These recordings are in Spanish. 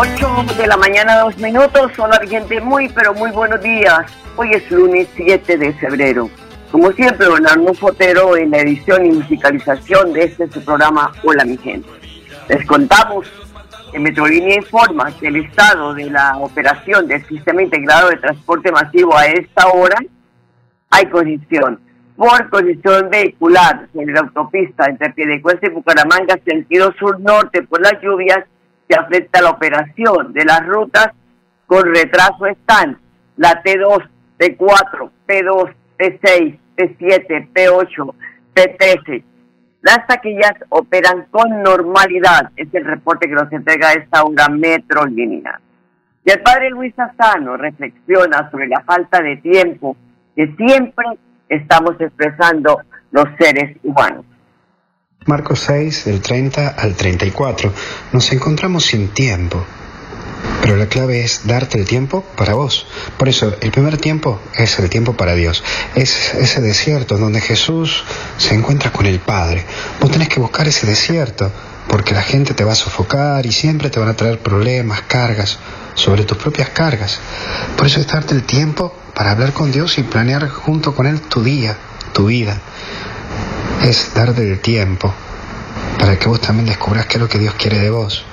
8 de la mañana, dos minutos. Hola, gente. Muy, pero muy buenos días. Hoy es lunes 7 de febrero. Como siempre, don Arnulfo Fotero en la edición y musicalización de este su programa Hola, mi gente. Les contamos que Metrolínea informa que el estado de la operación del Sistema Integrado de Transporte Masivo a esta hora hay congestión. Por congestión vehicular en la autopista entre Piedecuesta y Bucaramanga, sentido sur-norte por las lluvias que afecta la operación de las rutas con retraso están la T2, T4, P2, P6, P7, P8, P13. Las taquillas operan con normalidad, es el reporte que nos entrega esta hora Metro Línea. Y el padre Luis Asano reflexiona sobre la falta de tiempo que siempre estamos expresando los seres humanos. Marcos 6, del 30 al 34. Nos encontramos sin tiempo. Pero la clave es darte el tiempo para vos. Por eso, el primer tiempo es el tiempo para Dios. Es ese desierto donde Jesús se encuentra con el Padre. Vos tenés que buscar ese desierto porque la gente te va a sofocar y siempre te van a traer problemas, cargas, sobre tus propias cargas. Por eso es darte el tiempo para hablar con Dios y planear junto con Él tu día, tu vida es darte el tiempo para que vos también descubras qué es lo que Dios quiere de vos.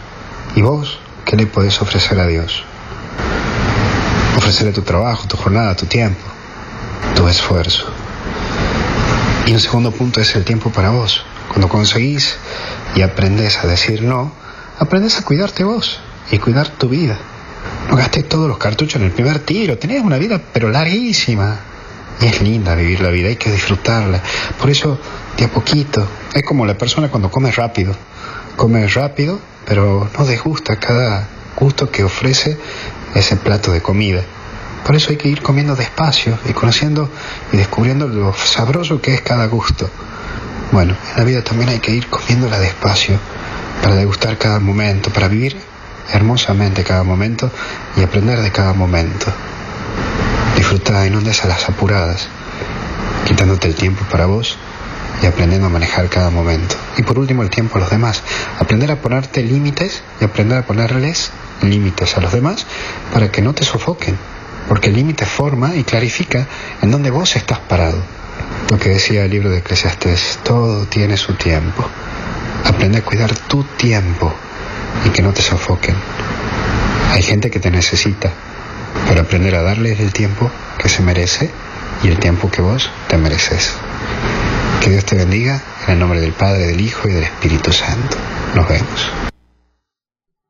Y vos, ¿qué le podés ofrecer a Dios? Ofrecerle tu trabajo, tu jornada, tu tiempo, tu esfuerzo. Y un segundo punto es el tiempo para vos. Cuando conseguís y aprendes a decir no, aprendes a cuidarte vos y cuidar tu vida. No gastes todos los cartuchos en el primer tiro. Tenés una vida pero larguísima. Y es linda vivir la vida, hay que disfrutarla. Por eso de a poquito. Es como la persona cuando come rápido. Come rápido, pero no desgusta cada gusto que ofrece ese plato de comida. Por eso hay que ir comiendo despacio y conociendo y descubriendo lo sabroso que es cada gusto. Bueno, en la vida también hay que ir comiéndola despacio para degustar cada momento, para vivir hermosamente cada momento y aprender de cada momento. Disfruta y no des a las apuradas, quitándote el tiempo para vos y aprendiendo a manejar cada momento. Y por último, el tiempo a los demás. Aprender a ponerte límites y aprender a ponerles límites a los demás para que no te sofoquen. Porque el límite forma y clarifica en dónde vos estás parado. Lo que decía el libro de Eclesiastes, todo tiene su tiempo. Aprende a cuidar tu tiempo y que no te sofoquen. Hay gente que te necesita, pero aprender a darles el tiempo que se merece y el tiempo que vos te mereces. Que Dios te bendiga en el nombre del Padre, del Hijo y del Espíritu Santo. Nos vemos.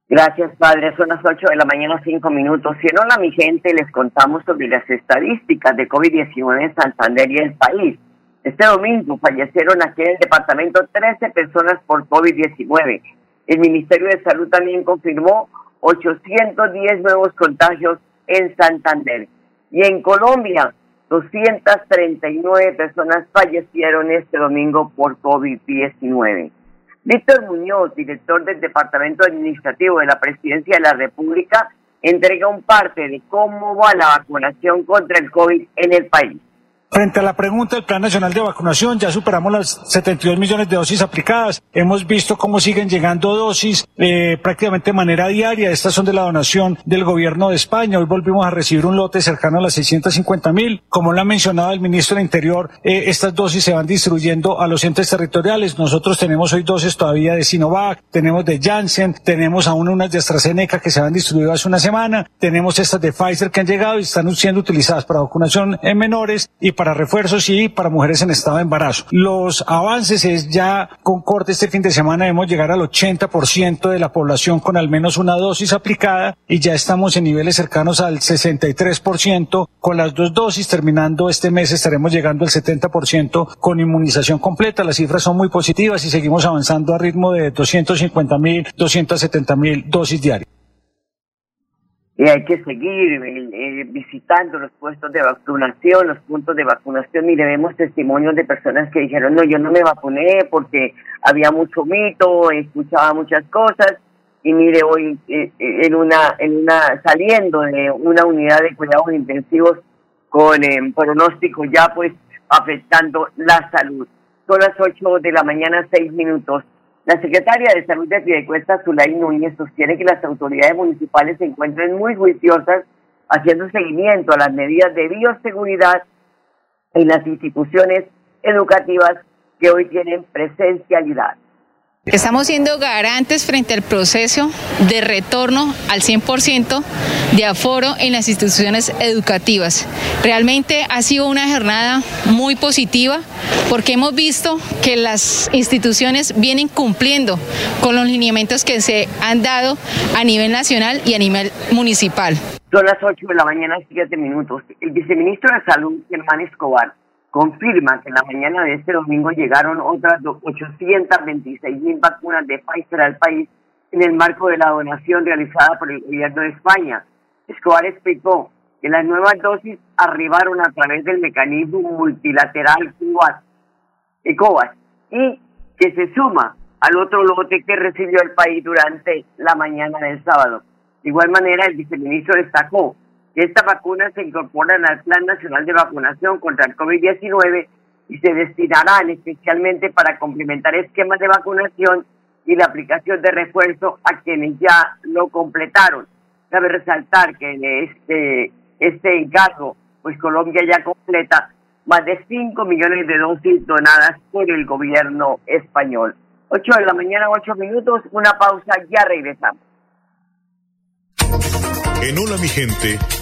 Gracias, Padre. Son las 8 de la mañana, 5 minutos. Si no, a mi gente les contamos sobre las estadísticas de COVID-19 en Santander y el país. Este domingo fallecieron aquí en el departamento 13 personas por COVID-19. El Ministerio de Salud también confirmó 810 nuevos contagios en Santander. Y en Colombia, 239 personas fallecieron este domingo por COVID-19. Víctor Muñoz, director del Departamento Administrativo de la Presidencia de la República, entrega un parte de cómo va la vacunación contra el COVID en el país. Frente a la pregunta del Plan Nacional de Vacunación, ya superamos las 72 millones de dosis aplicadas. Hemos visto cómo siguen llegando dosis eh, prácticamente de manera diaria. Estas son de la donación del gobierno de España. Hoy volvimos a recibir un lote cercano a las 650 mil. Como lo ha mencionado el ministro del Interior, eh, estas dosis se van distribuyendo a los entes territoriales. Nosotros tenemos hoy dosis todavía de Sinovac, tenemos de Janssen, tenemos aún unas de AstraZeneca que se van distribuido hace una semana, tenemos estas de Pfizer que han llegado y están siendo utilizadas para vacunación en menores y para refuerzos y para mujeres en estado de embarazo. Los avances es ya con corte este fin de semana debemos llegar al 80% de la población con al menos una dosis aplicada y ya estamos en niveles cercanos al 63% con las dos dosis. Terminando este mes estaremos llegando al 70% con inmunización completa. Las cifras son muy positivas y seguimos avanzando a ritmo de 250 mil, 270 mil dosis diarias y hay que seguir eh, eh, visitando los puestos de vacunación, los puntos de vacunación. Mire, vemos testimonios de personas que dijeron, no, yo no me vacuné porque había mucho mito, escuchaba muchas cosas. Y mire, hoy eh, en una, en una, saliendo de una unidad de cuidados intensivos con pronóstico ya pues afectando la salud. Son las 8 de la mañana, 6 minutos. La secretaria de Salud de Piedecuesta, Zulay Núñez, sostiene que las autoridades municipales se encuentran muy juiciosas haciendo seguimiento a las medidas de bioseguridad en las instituciones educativas que hoy tienen presencialidad. Estamos siendo garantes frente al proceso de retorno al 100% de aforo en las instituciones educativas. Realmente ha sido una jornada muy positiva porque hemos visto que las instituciones vienen cumpliendo con los lineamientos que se han dado a nivel nacional y a nivel municipal. Son las 8 de la mañana, 7 minutos. El viceministro de Salud, Germán Escobar, confirma que en la mañana de este domingo llegaron otras 826 mil vacunas de Pfizer al país en el marco de la donación realizada por el gobierno de España. Escobar explicó que las nuevas dosis arribaron a través del mecanismo multilateral ECOVAS y que se suma al otro lote que recibió el país durante la mañana del sábado. De igual manera, el viceministro destacó estas vacunas se incorporan al Plan Nacional de Vacunación contra el COVID-19 y se destinarán especialmente para complementar esquemas de vacunación y la aplicación de refuerzo a quienes ya lo completaron. Cabe resaltar que en este, este encargo, pues Colombia ya completa más de 5 millones de dosis donadas por el gobierno español. 8 de la mañana, 8 minutos, una pausa, ya regresamos. En Hola mi gente,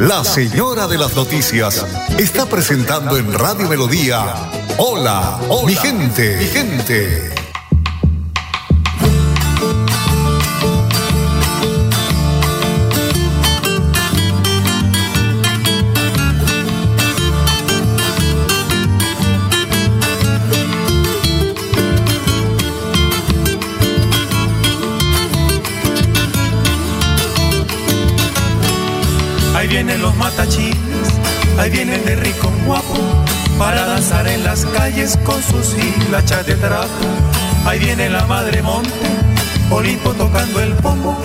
la señora de las noticias está presentando en Radio Melodía. Hola, hola mi gente, mi gente. Vienen los matachines, ahí vienen de rico guapo, para danzar en las calles con sus hilachas de trapo. Ahí viene la madre monte, Olimpo tocando el pombo,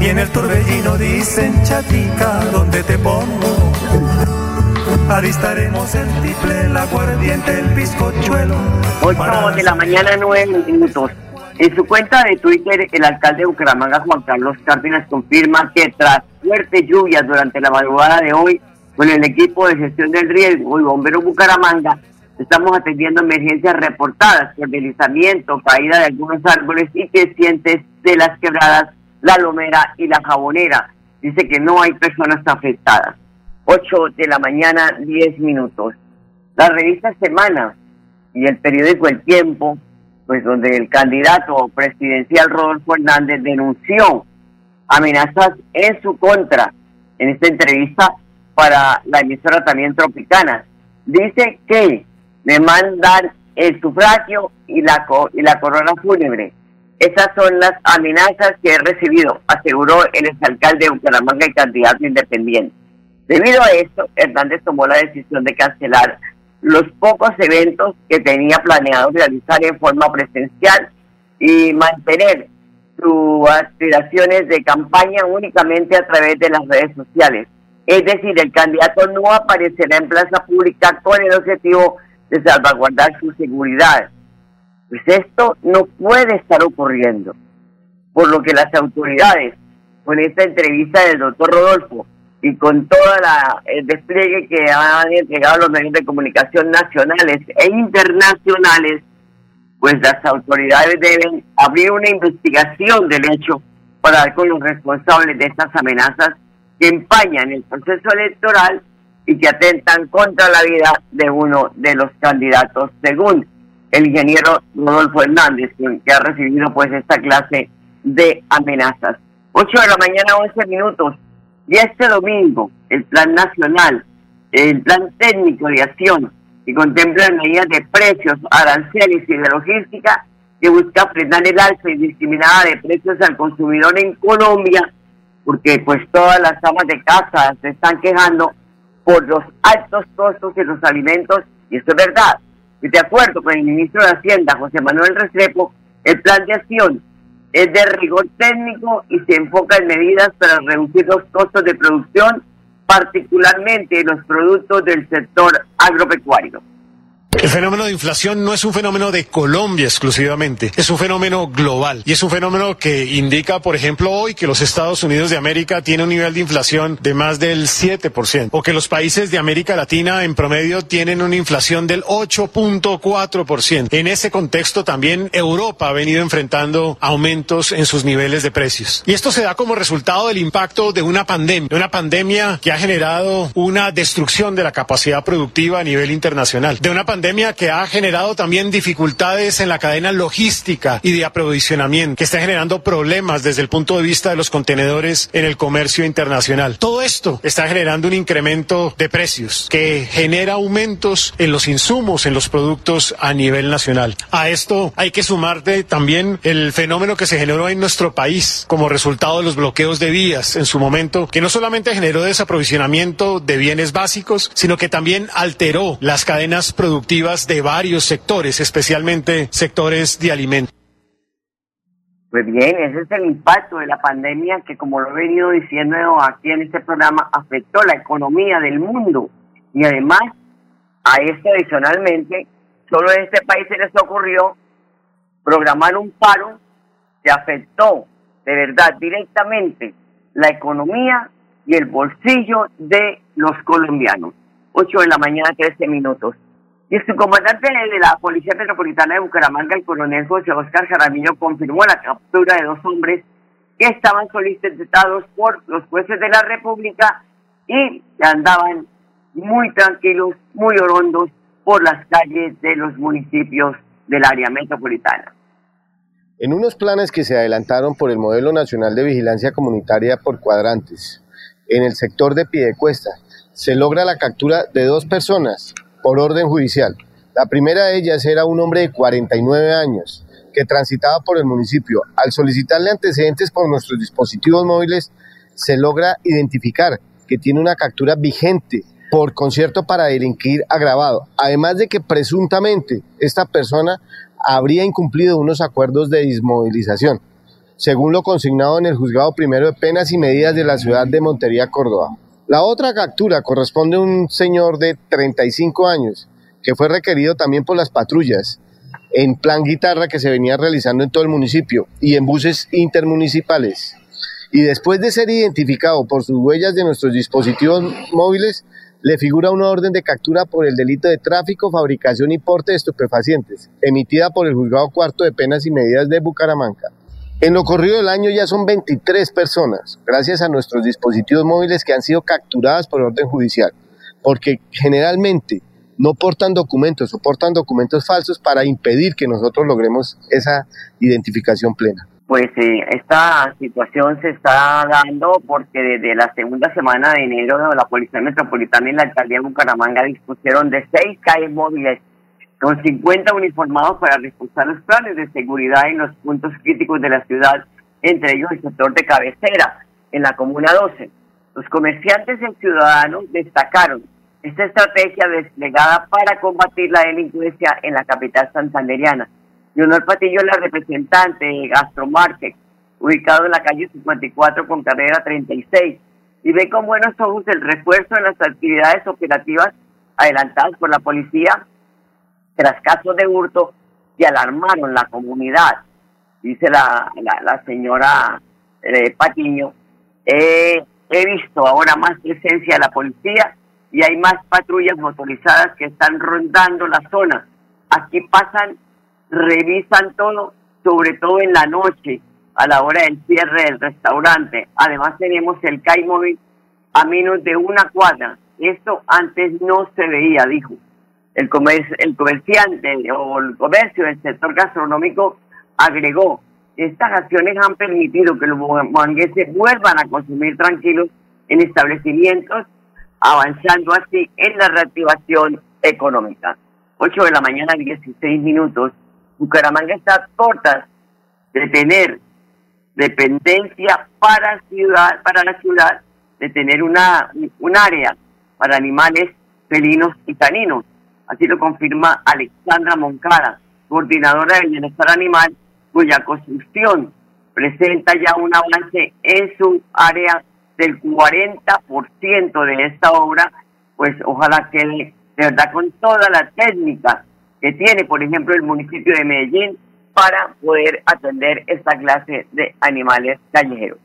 y en el torbellino dicen chatica, ¿dónde te pongo? Avistaremos el tiple, el aguardiente, el bizcochuelo. 8 de la mañana, 9 minutos. En su cuenta de Twitter, el alcalde de Bucaramanga, Juan Carlos Cárdenas, confirma que tras fuertes lluvias durante la madrugada de hoy, con el equipo de gestión del riesgo y bomberos Bucaramanga, estamos atendiendo emergencias reportadas por deslizamiento, caída de algunos árboles y crecientes de las quebradas La Lomera y La Jabonera. Dice que no hay personas afectadas. 8 de la mañana, 10 minutos. La revista Semana y el periódico El Tiempo, pues donde el candidato presidencial Rodolfo Hernández denunció amenazas en su contra en esta entrevista para la emisora también Tropicana. Dice que me mandan el sufragio y la, corona fúnebre. Esas son las amenazas que he recibido, aseguró el exalcalde de Bucaramanga y candidato independiente. Debido a esto, Hernández tomó la decisión de cancelar los pocos eventos que tenía planeado realizar en forma presencial y mantener sus aspiraciones de campaña únicamente a través de las redes sociales. Es decir, el candidato no aparecerá en plaza pública con el objetivo de salvaguardar su seguridad. Pues esto no puede estar ocurriendo. Por lo que las autoridades, con esta entrevista del doctor Rodolfo y con todo el despliegue que han entregado los medios de comunicación nacionales e internacionales, pues las autoridades deben abrir una investigación del hecho para dar con los responsables de estas amenazas que empañan el proceso electoral y que atentan contra la vida de uno de los candidatos, según el ingeniero Rodolfo Hernández, que ha recibido pues esta clase de amenazas. 8 de la mañana, 11 minutos. Y este domingo, el Plan Nacional, el Plan Técnico de Acción, que contempla medidas de precios, aranceles y de logística, que busca frenar el alza indiscriminada de precios al consumidor en Colombia, porque pues todas las amas de casa se están quejando por los altos costos de los alimentos, y esto es verdad. Y de acuerdo con el ministro de Hacienda, José Manuel Restrepo, el plan de acción es de rigor técnico y se enfoca en medidas para reducir los costos de producción, particularmente en los productos del sector agropecuario. El fenómeno de inflación no es un fenómeno de Colombia exclusivamente, es un fenómeno global y es un fenómeno que indica, por ejemplo, hoy que los Estados Unidos de América tienen un nivel de inflación de más del 7% o que los países de América Latina en promedio tienen una inflación del 8.4%. En ese contexto también Europa ha venido enfrentando aumentos en sus niveles de precios. Y esto se da como resultado del impacto de una pandemia, de una pandemia que ha generado una destrucción de la capacidad productiva a nivel internacional, de una pandemia pandemia que ha generado también dificultades en la cadena logística y de aprovisionamiento, que está generando problemas desde el punto de vista de los contenedores en el comercio internacional. Todo esto está generando un incremento de precios que genera aumentos en los insumos, en los productos a nivel nacional. A esto hay que sumarte también el fenómeno que se generó en nuestro país como resultado de los bloqueos de vías en su momento, que no solamente generó desaprovisionamiento de bienes básicos, sino que también alteró las cadenas productivas de varios sectores, especialmente sectores de alimentos. Pues bien, ese es el impacto de la pandemia que, como lo he venido diciendo aquí en este programa, afectó la economía del mundo. Y además, a esto adicionalmente, solo en este país se les ocurrió programar un paro que afectó de verdad directamente la economía y el bolsillo de los colombianos. 8 de la mañana, 13 minutos. Y el subcomandante de la Policía Metropolitana de Bucaramanga, el coronel José Oscar Jaramillo, confirmó la captura de dos hombres que estaban solicitados por los jueces de la República y andaban muy tranquilos, muy orondos por las calles de los municipios del área metropolitana. En unos planes que se adelantaron por el Modelo Nacional de Vigilancia Comunitaria por cuadrantes, en el sector de Piedecuesta, se logra la captura de dos personas por orden judicial. La primera de ellas era un hombre de 49 años que transitaba por el municipio. Al solicitarle antecedentes por nuestros dispositivos móviles, se logra identificar que tiene una captura vigente por concierto para delinquir agravado, además de que presuntamente esta persona habría incumplido unos acuerdos de desmovilización, según lo consignado en el juzgado primero de penas y medidas de la ciudad de Montería, Córdoba. La otra captura corresponde a un señor de 35 años que fue requerido también por las patrullas en plan guitarra que se venía realizando en todo el municipio y en buses intermunicipales. Y después de ser identificado por sus huellas de nuestros dispositivos móviles, le figura una orden de captura por el delito de tráfico, fabricación y porte de estupefacientes, emitida por el Juzgado Cuarto de Penas y Medidas de Bucaramanga. En lo corrido del año ya son 23 personas, gracias a nuestros dispositivos móviles que han sido capturadas por orden judicial, porque generalmente no portan documentos o portan documentos falsos para impedir que nosotros logremos esa identificación plena. Pues eh, esta situación se está dando porque desde la segunda semana de enero la Policía Metropolitana y la Alcaldía de Bucaramanga dispusieron de seis calles móviles con 50 uniformados para reforzar los planes de seguridad en los puntos críticos de la ciudad, entre ellos el sector de cabecera, en la Comuna 12. Los comerciantes y ciudadanos destacaron esta estrategia desplegada para combatir la delincuencia en la capital santanderiana. Leonor Patillo la representante de Gastromarket, ubicado en la calle 54 con carrera 36, y ve con buenos ojos el refuerzo en las actividades operativas adelantadas por la policía tras casos de hurto que alarmaron la comunidad. Dice la, la, señora eh, Patiño, he visto ahora más presencia de la policía y hay más patrullas motorizadas que están rondando la zona. Aquí pasan, revisan todo, sobre todo en la noche, a la hora del cierre del restaurante. Además tenemos el CAI móvil a menos de una cuadra. Esto antes no se veía, dijo. El, el comerciante o el comercio del sector gastronómico agregó, estas acciones han permitido que los mangueses vuelvan a consumir tranquilos en establecimientos avanzando así en la reactivación económica. 8 de la mañana, 16 minutos. Bucaramanga está corta de tener dependencia para ciudad, para la ciudad, de tener una un área para animales felinos y caninos. Así lo confirma Alexandra Moncada, coordinadora del bienestar animal, cuya construcción presenta ya un avance en su área del 40% de esta obra, pues ojalá quede de verdad con toda la técnica que tiene, por ejemplo, el municipio de Medellín para poder atender esta clase de animales callejeros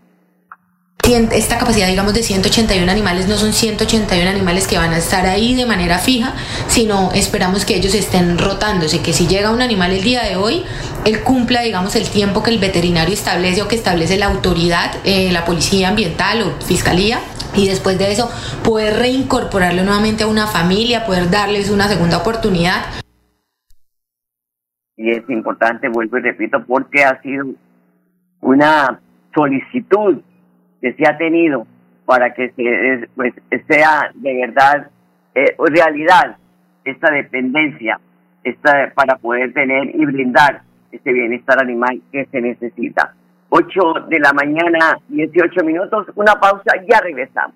esta capacidad, digamos, de 181 animales no son 181 animales que van a estar ahí de manera fija, sino esperamos que ellos estén rotándose, que si llega un animal el día de hoy, él cumpla, digamos, el tiempo que el veterinario establece o que establece la autoridad, eh, la policía ambiental o fiscalía, y después de eso poder reincorporarlo nuevamente a una familia, poder darles una segunda oportunidad. Y es importante, vuelvo y repito, porque ha sido una solicitud que se ha tenido para que pues, sea de verdad eh, realidad esta dependencia esta, para poder tener y brindar este bienestar animal que se necesita. 8 de la mañana, 18 minutos, una pausa, ya regresamos.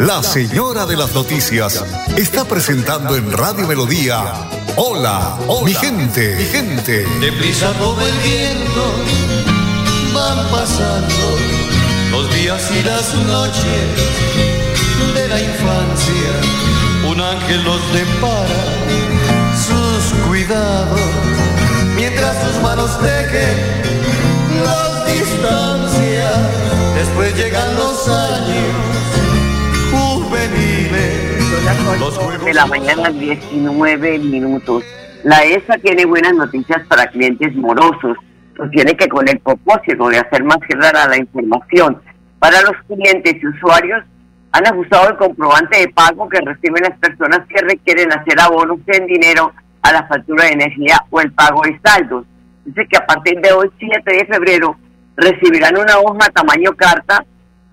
la señora de las noticias está presentando en Radio Melodía. Hola, hola mi gente, mi gente. Deprisa todo el viento van pasando los días y las noches de la infancia. Un ángel los depara sus cuidados mientras sus manos tejen las distancias. Después llegan los años de la mañana, 19 minutos. La ESA tiene buenas noticias para clientes morosos. Sostiene que con el propósito de hacer más clara la información para los clientes y usuarios, han ajustado el comprobante de pago que reciben las personas que requieren hacer abonos en dinero a la factura de energía o el pago de saldos. Dice que a partir de hoy, 7 de febrero, recibirán una hoja tamaño carta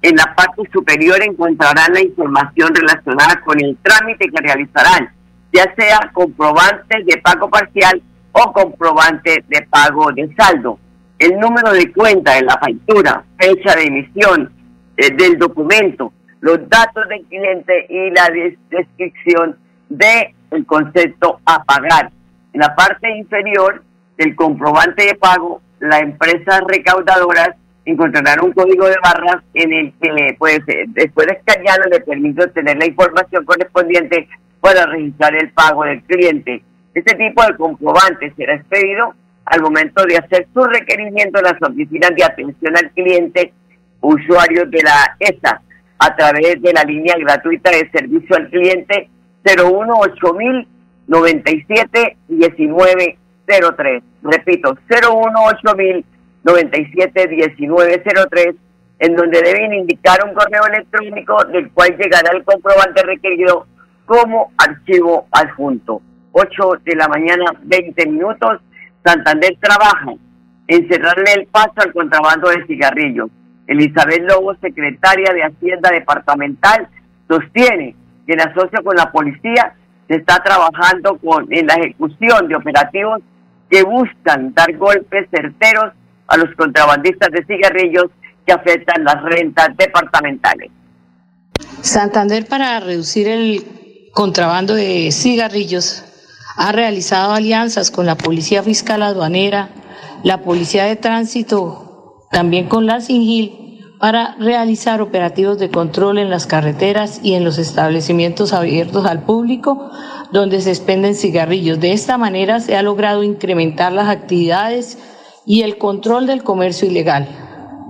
en la parte superior encontrarán la información relacionada con el trámite que realizarán, ya sea comprobante de pago parcial o comprobante de pago de saldo. El número de cuenta de la factura, fecha de emisión eh, del documento, los datos del cliente y la descripción del el concepto a pagar. En la parte inferior del comprobante de pago, la empresa recaudadora encontrarán un código de barras en el que, pues, eh, después de escanearlo, le permite obtener la información correspondiente para registrar el pago del cliente. Este tipo de comprobante será expedido al momento de hacer su requerimiento en las oficinas de atención al cliente, usuarios de la ESA, a través de la línea gratuita de servicio al cliente 018000 97 1903. Repito, 018 97 1903, en donde deben indicar un correo electrónico del cual llegará el comprobante requerido como archivo adjunto. 8 de la mañana, 20 minutos. Santander trabaja en cerrarle el paso al contrabando de cigarrillos. Elizabeth Lobo, secretaria de Hacienda Departamental, sostiene que en asocio con la policía se está trabajando con, en la ejecución de operativos que buscan dar golpes certeros a los contrabandistas de cigarrillos que afectan las rentas departamentales. Santander para reducir el contrabando de cigarrillos ha realizado alianzas con la Policía Fiscal Aduanera, la Policía de Tránsito, también con la SINGIL para realizar operativos de control en las carreteras y en los establecimientos abiertos al público donde se expenden cigarrillos. De esta manera se ha logrado incrementar las actividades y el control del comercio ilegal.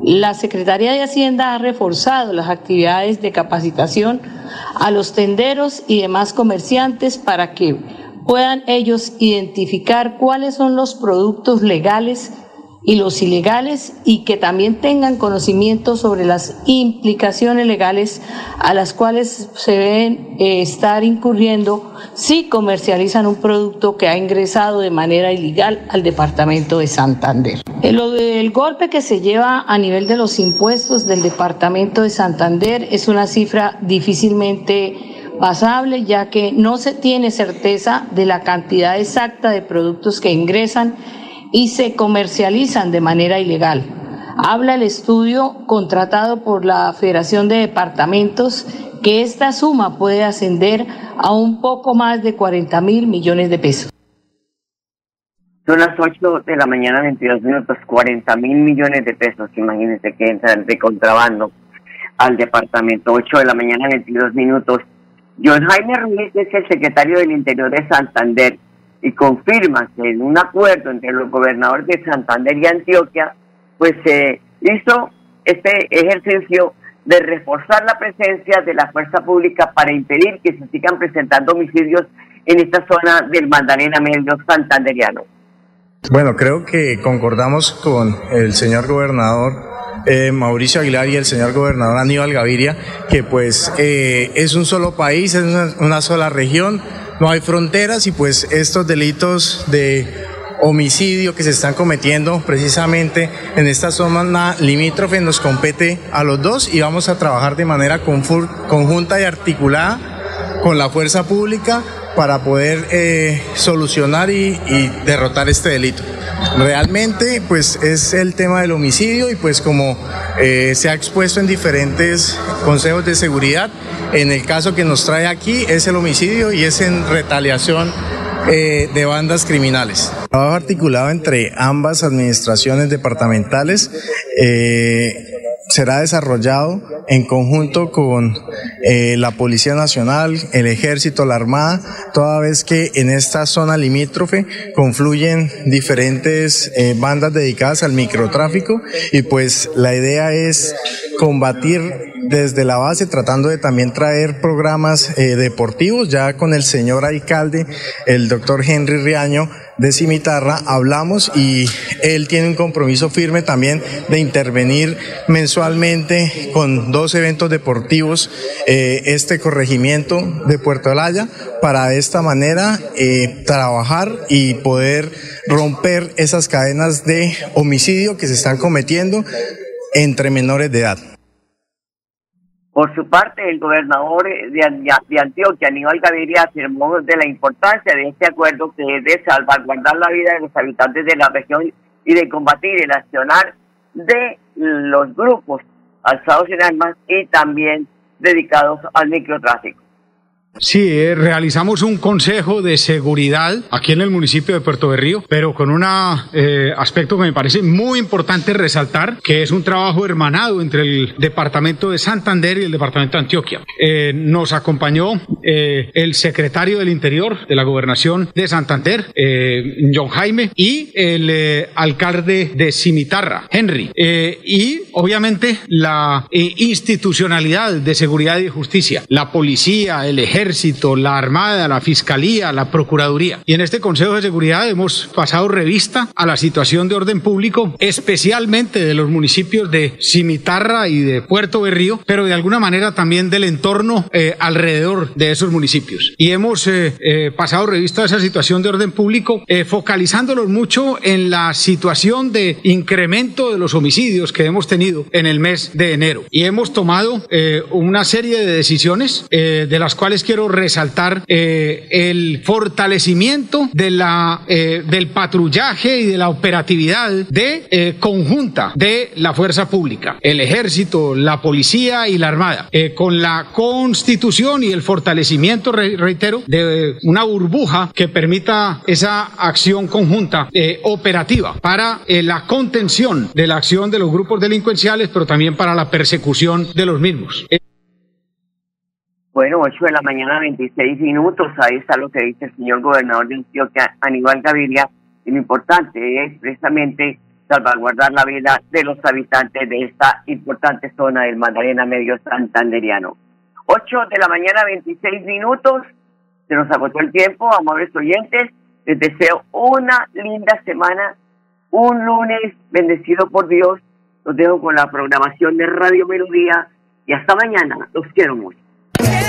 La Secretaría de Hacienda ha reforzado las actividades de capacitación a los tenderos y demás comerciantes para que puedan ellos identificar cuáles son los productos legales y los ilegales y que también tengan conocimiento sobre las implicaciones legales a las cuales se deben eh, estar incurriendo si comercializan un producto que ha ingresado de manera ilegal al departamento de Santander. Eh, el golpe que se lleva a nivel de los impuestos del departamento de Santander es una cifra difícilmente pasable ya que no se tiene certeza de la cantidad exacta de productos que ingresan y se comercializan de manera ilegal. Habla el estudio contratado por la Federación de Departamentos que esta suma puede ascender a un poco más de 40 mil millones de pesos. Son las 8 de la mañana, 22 minutos, 40 mil millones de pesos. Imagínense que entran de contrabando al departamento. 8 de la mañana, 22 minutos. John Jaime Ruiz es el secretario del Interior de Santander y confirma que en un acuerdo entre los gobernadores de Santander y Antioquia, pues se hizo este ejercicio de reforzar la presencia de la fuerza pública para impedir que se sigan presentando homicidios en esta zona del Magdalena Medio santanderiano. Bueno, creo que concordamos con el señor gobernador eh, Mauricio Aguilar y el señor gobernador Aníbal Gaviria, que pues eh, es un solo país, es una sola región, no hay fronteras y pues estos delitos de homicidio que se están cometiendo precisamente en esta zona limítrofe nos compete a los dos y vamos a trabajar de manera conjunta y articulada con la fuerza pública para poder eh, solucionar y, derrotar este delito. Realmente, pues es el tema del homicidio y pues como eh, se ha expuesto en diferentes consejos de seguridad, en el caso que nos trae aquí es el homicidio y es en retaliación eh, de bandas criminales. Trabajo articulado entre ambas administraciones departamentales será desarrollado en conjunto con eh, la Policía Nacional, el Ejército, la Armada, toda vez que en esta zona limítrofe confluyen diferentes eh, bandas dedicadas al microtráfico. Y pues la idea es combatir desde la base, tratando de también traer programas eh, deportivos, ya con el señor alcalde, el doctor Henry Riaño, de Cimitarra hablamos y él tiene un compromiso firme también de intervenir mensualmente con dos eventos deportivos eh, este corregimiento de Puerto Alaya para de esta manera eh, trabajar y poder romper esas cadenas de homicidio que se están cometiendo entre menores de edad. Por su parte, el gobernador de, Antioquia, Aníbal Gaviria, afirmó de la importancia de este acuerdo que es de salvaguardar la vida de los habitantes de la región y de combatir el accionar de los grupos alzados en armas y también dedicados al microtráfico. Sí, eh, realizamos un consejo de seguridad aquí en el municipio de Puerto Berrío, pero con un eh, aspecto que me parece muy importante resaltar, que es un trabajo hermanado entre el departamento de Santander y el departamento de Antioquia. Eh, nos acompañó el secretario del Interior de la gobernación de Santander, John Jaime, y el alcalde de Cimitarra, Henry, y obviamente la institucionalidad de seguridad y justicia, la policía, el ejército, la Armada, la Fiscalía, la Procuraduría. Y en este Consejo de Seguridad hemos pasado revista a la situación de orden público, especialmente de los municipios de Cimitarra y de Puerto Berrío, pero de alguna manera también del entorno eh, alrededor de esos municipios. Y hemos eh, eh, pasado revista a esa situación de orden público, focalizándolos mucho en la situación de incremento de los homicidios que hemos tenido en el mes de enero. Y hemos tomado una serie de decisiones de las cuales quiero resaltar eh, el fortalecimiento de la, eh, del patrullaje y de la operatividad de eh, conjunta de la fuerza pública, el ejército, la policía y la armada, con la constitución y el fortalecimiento, reitero, de una burbuja que permita esa acción conjunta operativa para la contención de la acción de los grupos delincuenciales, pero también para la persecución de los mismos. Bueno, 8 de la mañana, 26 minutos. Ahí está lo que dice el señor gobernador de Antioquia, Aníbal Gaviria. Y lo importante es precisamente salvaguardar la vida de los habitantes de esta importante zona del Magdalena Medio Santanderiano. 8 de la mañana, 26 minutos. Se nos agotó el tiempo, amables oyentes. Les deseo una linda semana, un lunes bendecido por Dios. Los dejo con la programación de Radio Melodía y hasta mañana. Los quiero mucho.